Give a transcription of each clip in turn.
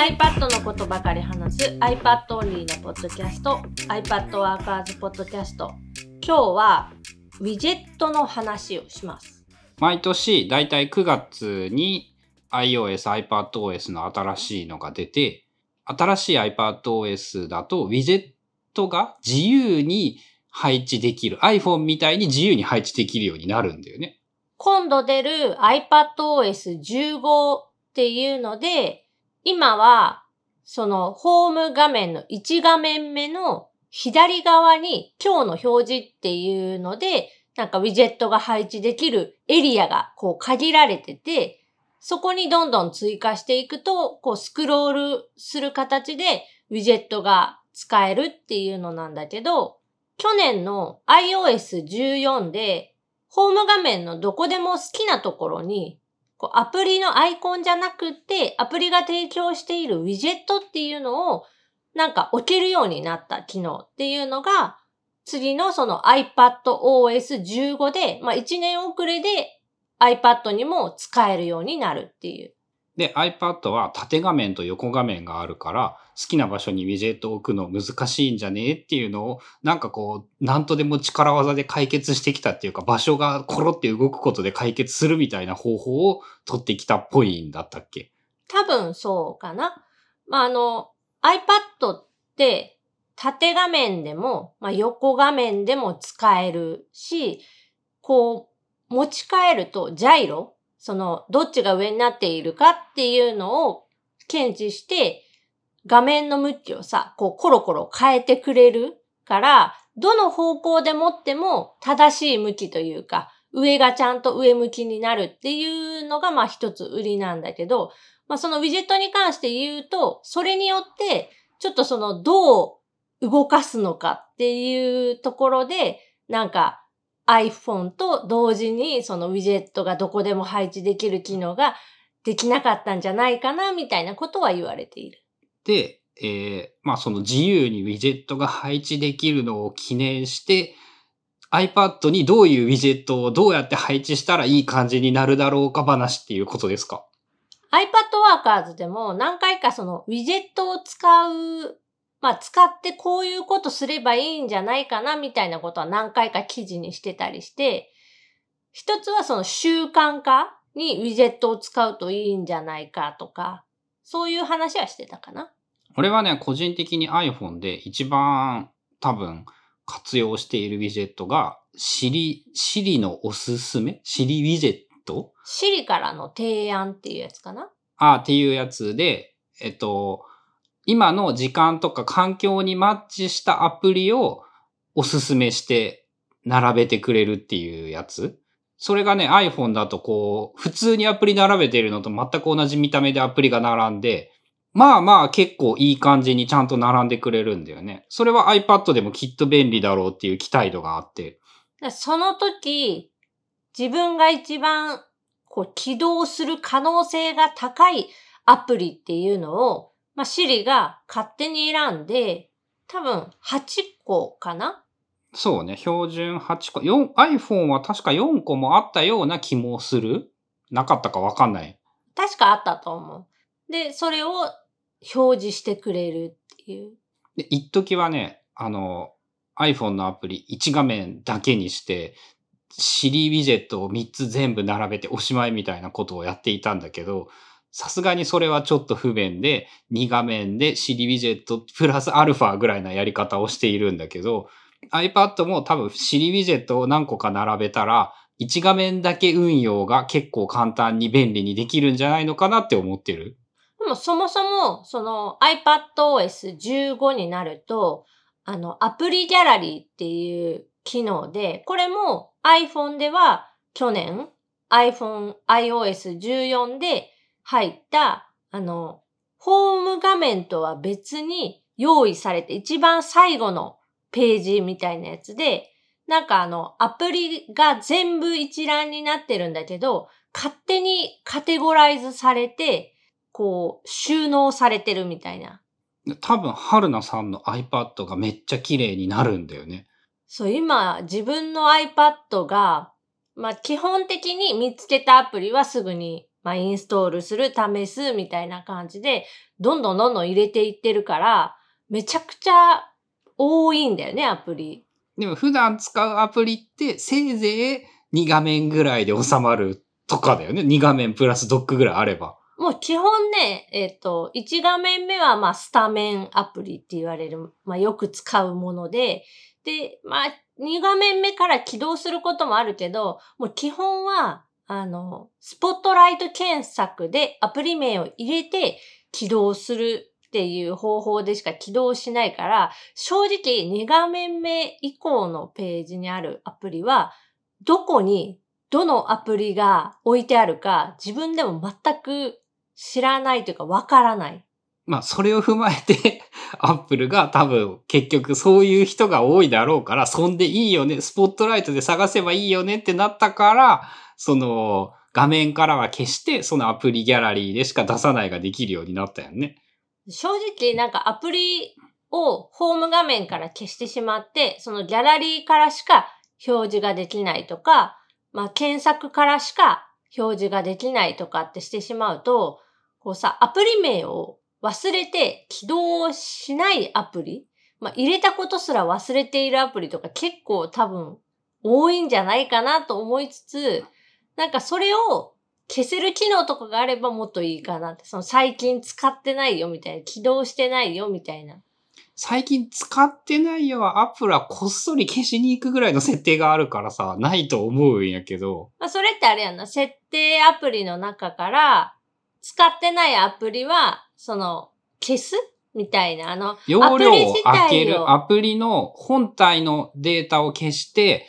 iPad のことばかり話す iPad オンリーのポッドキャスト iPad ワーカーズポッドキャスト今日はウィジェットの話をします毎年だいたい9月に iOS、iPadOS の新しいのが出て、新しい iPadOS だとウィジェットが自由に配置できる。iPhone みたいに自由に配置できるようになるんだよね。今度出る iPadOS15 っていうので、今はそのホーム画面の1画面目の左側に今日の表示っていうので、なんかウィジェットが配置できるエリアがこう限られてて、そこにどんどん追加していくと、こうスクロールする形でウィジェットが使えるっていうのなんだけど、去年の iOS14 で、ホーム画面のどこでも好きなところに、こうアプリのアイコンじゃなくて、アプリが提供しているウィジェットっていうのを、なんか置けるようになった機能っていうのが、次のその iPadOS15 で、まあ1年遅れで iPad にも使えるようになるっていう。で、iPad は縦画面と横画面があるから、好きな場所にウィジェットを置くの難しいんじゃねえっていうのを、なんかこう、なんとでも力技で解決してきたっていうか、場所がコロって動くことで解決するみたいな方法を取ってきたっぽいんだったっけ？多分そうかな。まあ、あの、iPad って縦画面でも、まあ、横画面でも使えるし、こう、持ち帰るとジャイロ、その、どっちが上になっているかっていうのを検知して、画面の向きをさ、こうコロコロ変えてくれるから、どの方向で持っても正しい向きというか、上がちゃんと上向きになるっていうのがまあ一つ売りなんだけど、まあそのウィジェットに関して言うと、それによってちょっとそのどう動かすのかっていうところで、なんか iPhone と同時にそのウィジェットがどこでも配置できる機能ができなかったんじゃないかなみたいなことは言われている。で、えー、まあその自由にウィジェットが配置できるのを記念して iPad にどういうウィジェットをどうやって配置したらいい感じになるだろうか話っていうことですか ?iPad Workers でも何回かそのウィジェットを使うまあ使ってこういうことすればいいんじゃないかなみたいなことは何回か記事にしてたりして、一つはその習慣化にウィジェットを使うといいんじゃないかとか、そういう話はしてたかな。俺はね、個人的に iPhone で一番多分活用しているウィジェットが、シリ、シリのおすすめ？シリウィジェット？シリからの提案っていうやつかな。ああ、っていうやつで、えっと、今の時間とか環境にマッチしたアプリをおすすめして並べてくれるっていうやつ。それがね、iPhone だとこう、普通にアプリ並べてるのと全く同じ見た目でアプリが並んで、まあまあ結構いい感じにちゃんと並んでくれるんだよね。それは iPad でもきっと便利だろうっていう期待度があって。その時、自分が一番こう起動する可能性が高いアプリっていうのをまあ、シリが勝手に選んで、多分8個かな？そうね、標準8個。iPhone は確か4個もあったような気もするなかったかわかんない。確かあったと思う。で、それを表示してくれるっていう。で、一時はね、あの、iPhone のアプリ1画面だけにして、シリウィジェットを3つ全部並べておしまいみたいなことをやっていたんだけど、さすがにそれはちょっと不便で、2画面で CD ウィジェットプラスアルファぐらいなやり方をしているんだけど、iPad も多分 CD ウィジェットを何個か並べたら、1画面だけ運用が結構簡単に便利にできるんじゃないのかなって思ってる？でもそもそも、その iPadOS15 になると、あの、アプリギャラリーっていう機能で、これも iPhone では去年 iPhone iOS14 で入った、あの、ホーム画面とは別に用意されて一番最後のページみたいなやつで、なんかあの、アプリが全部一覧になってるんだけど、勝手にカテゴライズされて、こう、収納されてるみたいな。多分、春菜さんの iPad がめっちゃ綺麗になるんだよね。そう、今、自分の iPad が、まあ、基本的に見つけたアプリはすぐにまあ、インストールする、試す、みたいな感じで、どんどんどんどん入れていってるから、めちゃくちゃ多いんだよね、アプリ。でも普段使うアプリってせいぜい2画面ぐらいで収まるとかだよね。2画面プラスドックぐらいあれば。もう基本ね、えっ、と、1画面目はまあスタメンアプリって言われる、まあよく使うもので、で、まあ2画面目から起動することもあるけど、もう基本は、あの、スポットライト検索でアプリ名を入れて起動するっていう方法でしか起動しないから、正直2画面目以降のページにあるアプリは、どこにどのアプリが置いてあるか自分でも全く知らないというかわからない。まあそれを踏まえてアップルが多分結局そういう人が多いだろうから、そんでいいよね、スポットライトで探せばいいよねってなったから、その画面からは消して、そのアプリギャラリーでしか出さないができるようになったよね。正直なんかアプリをホーム画面から消してしまって、そのギャラリーからしか表示ができないとか、まあ検索からしか表示ができないとかってしてしまうと、こうさ、アプリ名を忘れて起動しないアプリ、まあ入れたことすら忘れているアプリとか結構多分多いんじゃないかなと思いつつ、なんかそれを消せる機能とかがあればもっといいかなって。その最近使ってないよみたいな。起動してないよみたいな。最近使ってないよはアップルはこっそり消しに行くぐらいの設定があるからさ、ないと思うんやけど、まあそれってあれやんな。設定アプリの中から使ってないアプリは、その消すみたいな。あの、容量を開けるアプリの本体のデータを消して、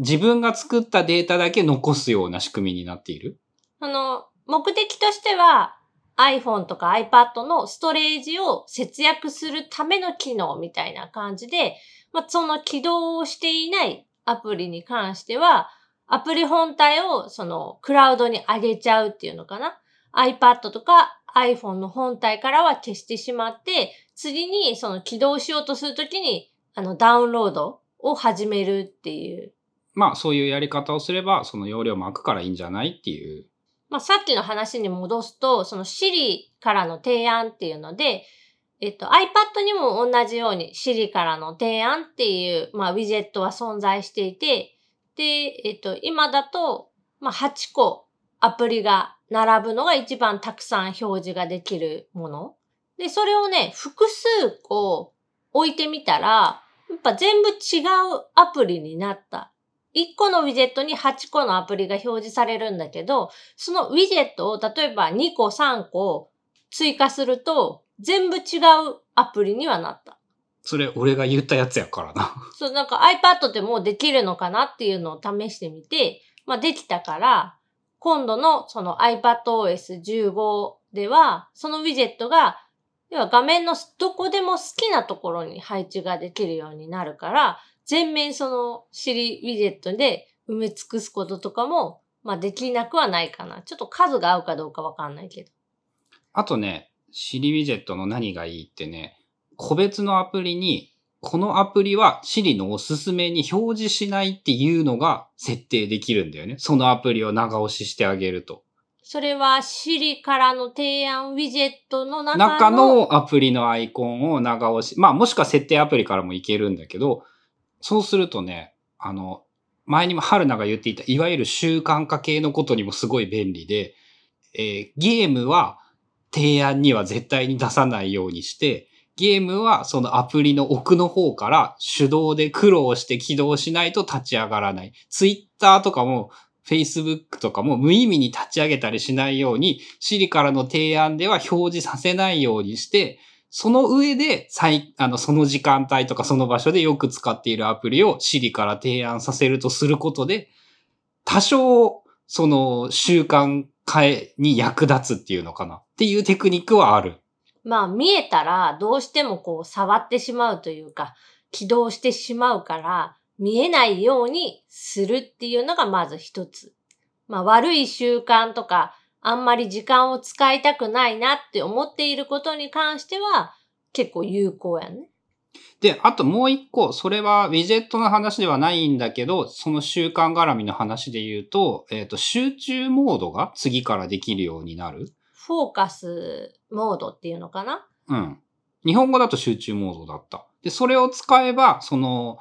自分が作ったデータだけ残すような仕組みになっている？その、目的としては iPhone とか iPad のストレージを節約するための機能みたいな感じで、まあ、その起動をしていないアプリに関しては、アプリ本体をそのクラウドに上げちゃうっていうのかな？iPad とか iPhone の本体からは消してしまって、次にその起動しようとするときに、あのダウンロードを始めるっていうまあそういうやり方をすれば、その容量も開くからいいんじゃないっていう。まあ、さっきの話に戻すと、その Siri からの提案っていうので、えっと、iPad にも同じように Siri からの提案っていう、まあ、ウィジェットは存在していて、で、えっと、今だと、まあ、8個アプリが並ぶのが一番たくさん表示ができるもの。で、それをね、複数個置いてみたら、やっぱ全部違うアプリになった。1個のウィジェットに8個のアプリが表示されるんだけど、そのウィジェットを例えば2個3個追加すると全部違うアプリにはなった。それ俺が言ったやつやからな。そう、なんか iPad でもうできるのかなっていうのを試してみて、まあできたから、今度のその iPadOS15 では、そのウィジェットが、要は画面のどこでも好きなところに配置ができるようになるから、全面その Siri ウィジェットで埋め尽くすこととかも、まあできなくはないかな。ちょっと数が合うかどうかわかんないけど。あとね、シリウィジェットの何がいいってね、個別のアプリに、このアプリは Siri のおすすめに表示しないっていうのが設定できるんだよね。そのアプリを長押ししてあげると。それは Siri からの提案ウィジェットの中の中のアプリのアイコンを長押し、まあもしくは設定アプリからもいけるんだけど、そうするとね、あの、前にも春菜が言っていた、いわゆる習慣化系のことにもすごい便利で、えーゲームは提案には絶対に出さないようにして、ゲームはそのアプリの奥の方から手動で苦労して起動しないと立ち上がらない。ツイッターとかも Facebook とかも無意味に立ち上げたりしないように、Siri からの提案では表示させないようにして、その上で、最、あの、その時間帯とかその場所でよく使っているアプリを Siri から提案させるとすることで、多少、その習慣化に役立つっていうのかなっていうテクニックはある。まあ見えたらどうしてもこう触ってしまうというか起動してしまうから見えないようにするっていうのがまず一つ。まあ悪い習慣とかあんまり時間を使いたくないなって思っていることに関しては結構有効やね。で、あともう一個、それはウィジェットの話ではないんだけど、その習慣絡みの話で言うと、えっ、と、集中モードが次からできるようになる。フォーカスモードっていうのかな？うん。日本語だと集中モードだった。で、それを使えば、その、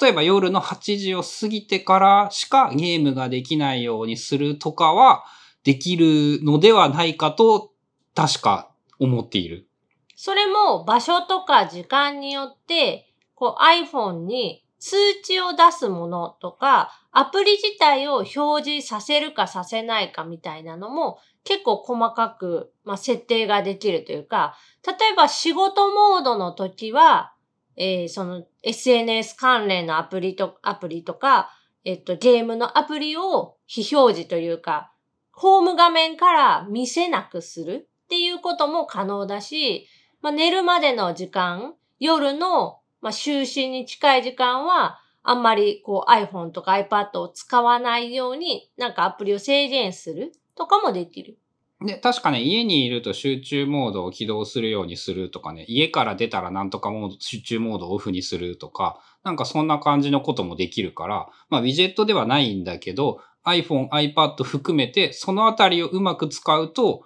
例えば夜の8時を過ぎてからしかゲームができないようにするとかはできるのではないかと、確か思っている。それも場所とか時間によって、こう iPhone に通知を出すものとか、アプリ自体を表示させるかさせないかみたいなのも結構細かく、まあ、設定ができるというか、例えば仕事モードの時は、えーその SNS 関連のアプリと、アプリとか、えっと、ゲームのアプリを非表示というか、ホーム画面から見せなくするっていうことも可能だし、まあ、寝るまでの時間、夜の、まあ、就寝に近い時間は、あんまりこう iPhone とか iPad を使わないように、なんかアプリを制限するとかもできる。で、確かね、家にいると集中モードを起動するようにするとかね、家から出たらなんとかモード、集中モードをオフにするとか、なんかそんな感じのこともできるから、まあ、ウィジェットではないんだけど、iPhone、iPad 含めて、そのあたりをうまく使うと、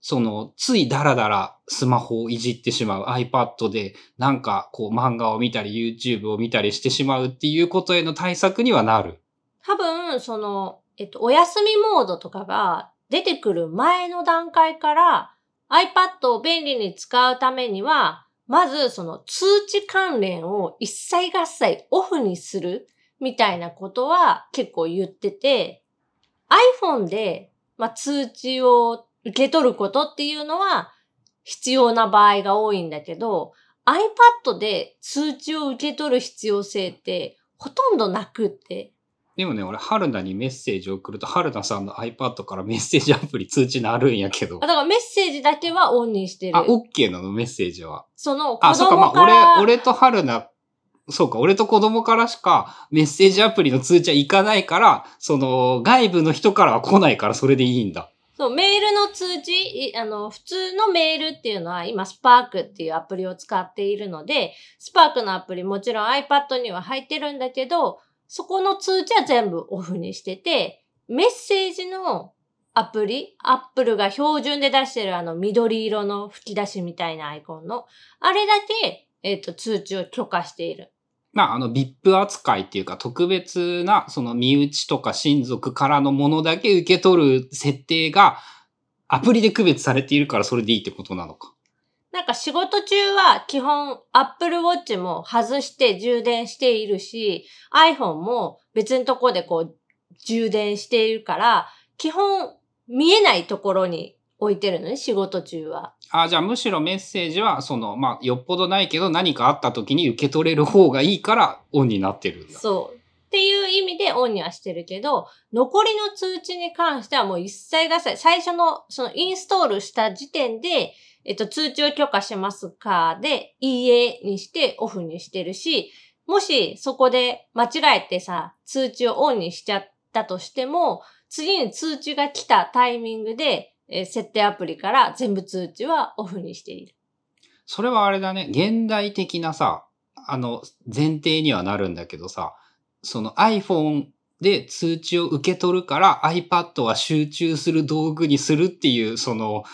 その、ついダラダラスマホをいじってしまう iPad で、なんかこう漫画を見たり YouTube を見たりしてしまうっていうことへの対策にはなる。多分、その、えっと、お休みモードとかが出てくる前の段階から iPad を便利に使うためには、まずその通知関連を一切合切オフにするみたいなことは結構言ってて、iPhone で、まあ、通知を受け取ることっていうのは必要な場合が多いんだけど、iPad で通知を受け取る必要性ってほとんどなくって、でもね、俺、春菜にメッセージを送ると、春菜さんの iPad からメッセージアプリ通知なるんやけどあ。だからメッセージだけはオンにしてる。あ、OK なのメッセージは。その子あ、そうか、ま供から、あ、俺、俺と春菜、そうか、俺と子供からしかメッセージアプリの通知はいかないから、その、外部の人からは来ないから、それでいいんだ。そう、メールの通知、あの、普通のメールっていうのは今、スパークっていうアプリを使っているので、スパークのアプリもちろん iPad には入ってるんだけど、そこの通知は全部オフにしてて、メッセージのアプリ、アップルが標準で出してるあの緑色の吹き出しみたいなアイコンの、あれだけ、えっ、と、通知を許可している。まあ、あの、VIP 扱いっていうか、特別な、その、身内とか親族からのものだけ受け取る設定が、アプリで区別されているから、それでいいってことなのか。なんか仕事中は基本 Apple Watch も外して充電しているし、iPhone も別のとこでこう充電しているから、基本見えないところに置いてるのね、仕事中は。あ、じゃあむしろメッセージは、その、まあ、よっぽどないけど何かあった時に受け取れる方がいいからオンになってるんだ。そう。っていう意味でオンにはしてるけど、残りの通知に関してはもう一切合切、最初のそのインストールした時点で、えっと、通知を許可しますかで、いいえにしてオフにしてるし、もしそこで間違えてさ、通知をオンにしちゃったとしても、次に通知が来たタイミングで、えー設定アプリから全部通知はオフにしている。それはあれだね、現代的なさ、あの、前提にはなるんだけどさ、その iPhone で通知を受け取るから iPad は集中する道具にするっていう、その、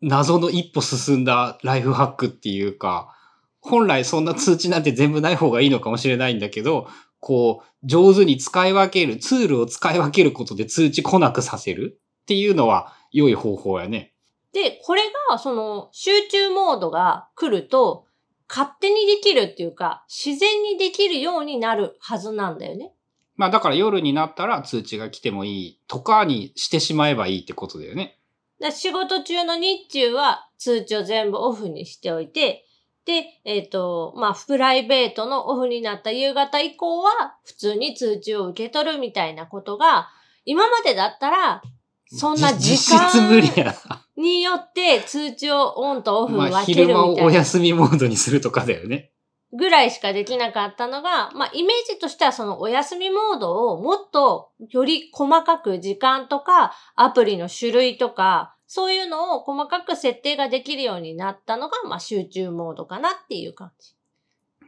謎の一歩進んだライフハックっていうか、本来そんな通知なんて全部ない方がいいのかもしれないんだけど、こう、上手に使い分ける、ツールを使い分けることで通知来なくさせるっていうのは良い方法やね。で、これが、その、集中モードが来ると、勝手にできるっていうか、自然にできるようになるはずなんだよね。まあだから夜になったら通知が来てもいいとかにしてしまえばいいってことだよね。で仕事中の日中は通知を全部オフにしておいて、で、えっ、と、まあ、プライベートのオフになった夕方以降は、普通に通知を受け取るみたいなことが、今までだったら、そんな時じ実質無理間。によって通知をオンとオフまあ分けるみ昼間をおたいな休みモードにするとかだよね。ぐらいしかできなかったのが、まあ、イメージとしてはそのお休みモードをもっとより細かく時間とかアプリの種類とか、そういうのを細かく設定ができるようになったのが、まあ、集中モードかなっていう感じ。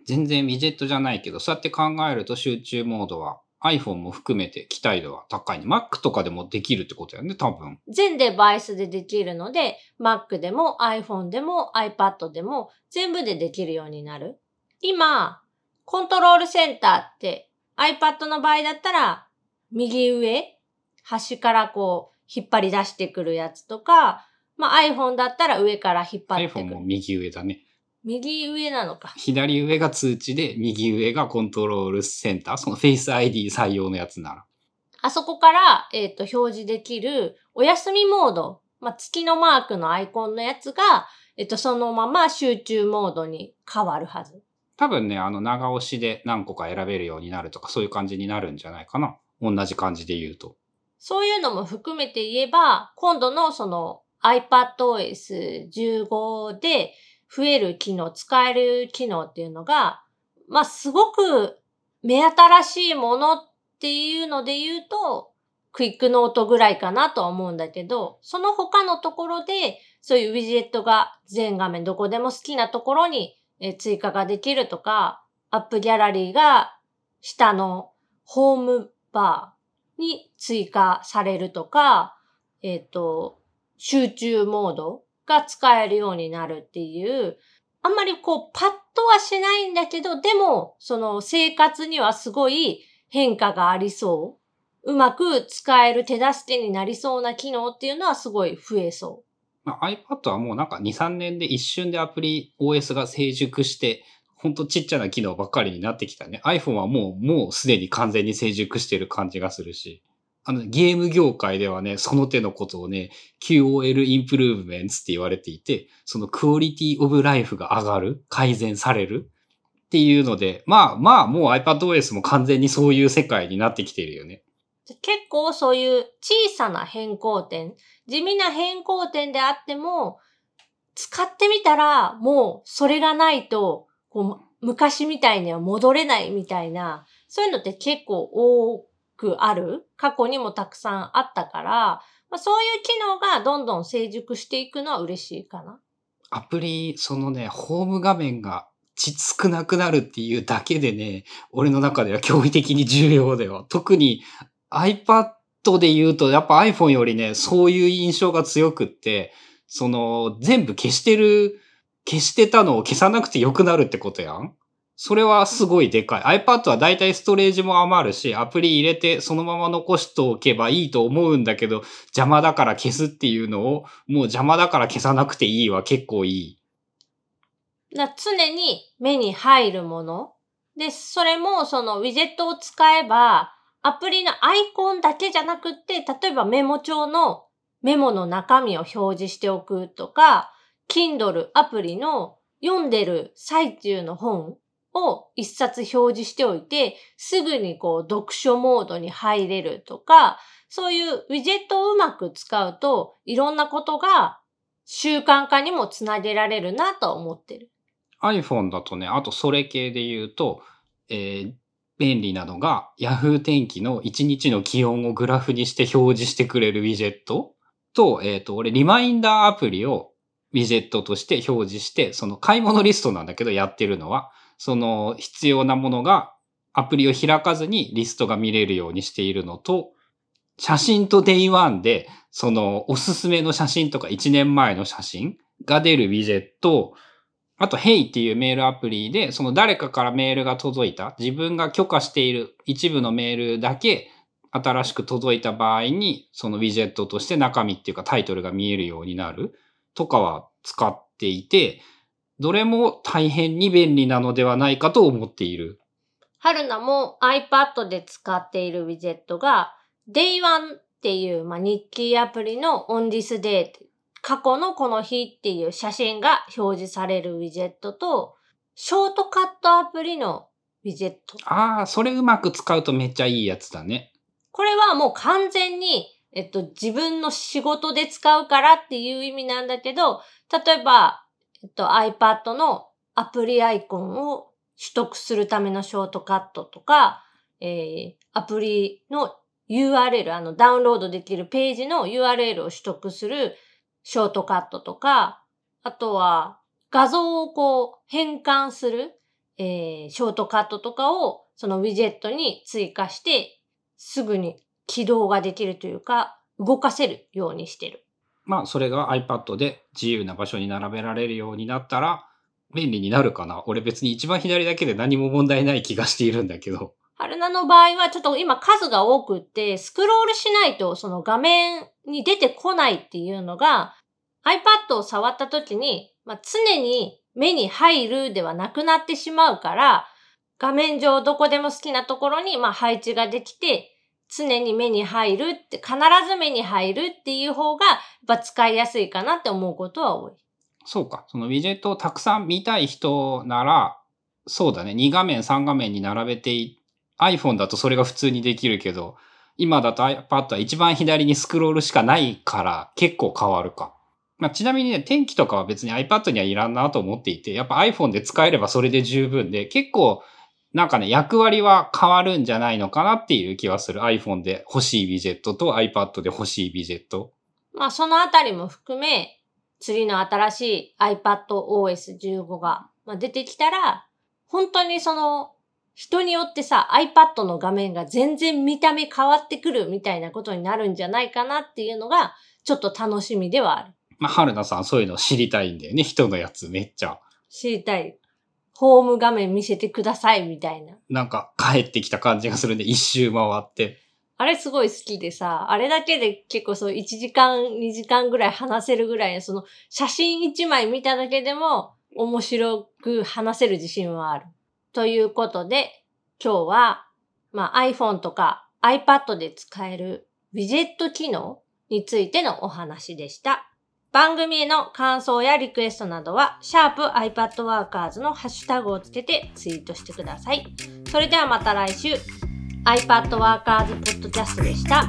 全然ウィジェットじゃないけど、そうやって考えると集中モードは iPhone も含めて期待度は高いね。Mac とかでもできるってことやね、多分。全デバイスでできるので、Mac でも iPhone でも iPad でも全部でできるようになる。今、コントロールセンターって iPad の場合だったら右上、端からこう引っ張り出してくるやつとか、まあ iPhone だったら上から引っ張ってくる。iPhone も右上だね。右上なのか。左上が通知で、右上がコントロールセンター。その Face ID 採用のやつなら。あそこから、えっ、と、表示できるお休みモード、まあ、月のマークのアイコンのやつが、えっ、と、そのまま集中モードに変わるはず。多分ね、あの長押しで何個か選べるようになるとか、そういう感じになるんじゃないかな。同じ感じで言うと。そういうのも含めて言えば、今度のその iPadOS15 で増える機能、使える機能っていうのが、まあ、すごく目新しいものっていうので言うと、クイックノートぐらいかなとは思うんだけど、その他のところで、そういうウィジェットが全画面どこでも好きなところに追加ができるとか、アップギャラリーが下のホームバーに追加されるとか、えっ、と、集中モードが使えるようになるっていう、あんまりこうパッとはしないんだけど、でもその生活にはすごい変化がありそう。うまく使える手助けになりそうな機能っていうのはすごい増えそうまあ、iPad はもうなんか2、3年で一瞬でアプリ OS が成熟して、ほんとちっちゃな機能ばっかりになってきたね。iPhone はもう、もうすでに完全に成熟してる感じがするし。あの、ゲーム業界ではね、その手のことをね、QOL インプルーブメンツって言われていて、そのクオリティオブライフが上がる、改善されるっていうので、まあまあもう iPadOS も完全にそういう世界になってきてるよね。結構そういう小さな変更点、地味な変更点であっても、使ってみたらもうそれがないと、こう昔みたいには戻れないみたいな、そういうのって結構多くある。過去にもたくさんあったから、まあ、そういう機能がどんどん成熟していくのは嬉しいかな。アプリ、そのね、ホーム画面がち少なくなるっていうだけでね、俺の中では驚異的に重要だよ。特に iPad で言うと、やっぱ iPhone よりね、そういう印象が強くって、その、全部消してる、消してたのを消さなくてよくなるってことやんそれはすごいでかい。iPad はだいたいストレージも余るし、アプリ入れてそのまま残しておけばいいと思うんだけど、邪魔だから消すっていうのを、もう邪魔だから消さなくていいは結構いい。だ常に目に入るもの。で、それもそのウィジェットを使えば、アプリのアイコンだけじゃなくって、例えばメモ帳のメモの中身を表示しておくとか、Kindle アプリの読んでる最中の本を一冊表示しておいて、すぐにこう読書モードに入れるとか、そういうウィジェットをうまく使うと、いろんなことが習慣化にもつなげられるなと思ってる。iPhone だとね、あとそれ系で言うと、えー便利なのが Yahoo 天気の1日の気温をグラフにして表示してくれるウィジェットと、えっ、と、俺リマインダーアプリをウィジェットとして表示して、その買い物リストなんだけどやってるのは、その必要なものがアプリを開かずにリストが見れるようにしているのと、写真と Day1 で、そのおすすめの写真とか1年前の写真が出るウィジェット、あと Hey っていうメールアプリで、その誰かからメールが届いた、自分が許可している一部のメールだけ新しく届いた場合に、そのウィジェットとして中身っていうかタイトルが見えるようになるとかは使っていて、どれも大変に便利なのではないかと思っている。春菜も iPad で使っているウィジェットが Day1 っていう、まあ、日記アプリの On This Day 過去のこの日っていう写真が表示されるウィジェットとショートカットアプリのウィジェット。ああ、それうまく使うとめっちゃいいやつだね。これはもう完全に、えっと、自分の仕事で使うからっていう意味なんだけど、例えば、えっと、iPad のアプリアイコンを取得するためのショートカットとか、えー、アプリの URL、あの、ダウンロードできるページの URL を取得するショートカットとか、あとは画像をこう変換する、えー、ショートカットとかをそのウィジェットに追加して、すぐに起動ができるというか、動かせるようにしてる。まあ、それが iPad で自由な場所に並べられるようになったら、便利になるかな。俺別に一番左だけで何も問題ない気がしているんだけど。春菜の場合はちょっと今数が多くって、スクロールしないとその画面に出てこないっていうのが、iPad を触った時に、まあ、常に目に入るではなくなってしまうから、画面上どこでも好きなところにま配置ができて、常に目に入るって、必ず目に入るっていう方が、やっぱ使いやすいかなって思うことは多い。そうか。そのウィジェットをたくさん見たい人なら、そうだね。2画面、3画面に並べて iPhone だとそれが普通にできるけど、今だと iPad は一番左にスクロールしかないから結構変わるか。まあ、ちなみにね、天気とかは別に iPad にはいらんなと思っていて、やっぱ iPhone で使えればそれで十分で、結構なんかね、役割は変わるんじゃないのかなっていう気はする。iPhone で欲しいビジェットと iPad で欲しいビジェット。まあそのあたりも含め、次の新しい iPadOS15 が出てきたら、本当にその人によってさ、iPad の画面が全然見た目変わってくるみたいなことになるんじゃないかなっていうのが、ちょっと楽しみではある。まあ、春菜さんそういうの知りたいんだよね。人のやつめっちゃ。知りたい。ホーム画面見せてくださいみたいな。なんか帰ってきた感じがするんで、一周回って。あれすごい好きでさ、あれだけで結構そう1時間、2時間ぐらい話せるぐらいの、その写真1枚見ただけでも面白く話せる自信はある。ということで、今日は、まあ、iPhone とか iPad で使えるウィジェット機能についてのお話でした。番組への感想やリクエストなどは、シャープ i p a d w o r k e r s のハッシュタグをつけてツイートしてください。それではまた来週、iPadWorkers Podcast でした。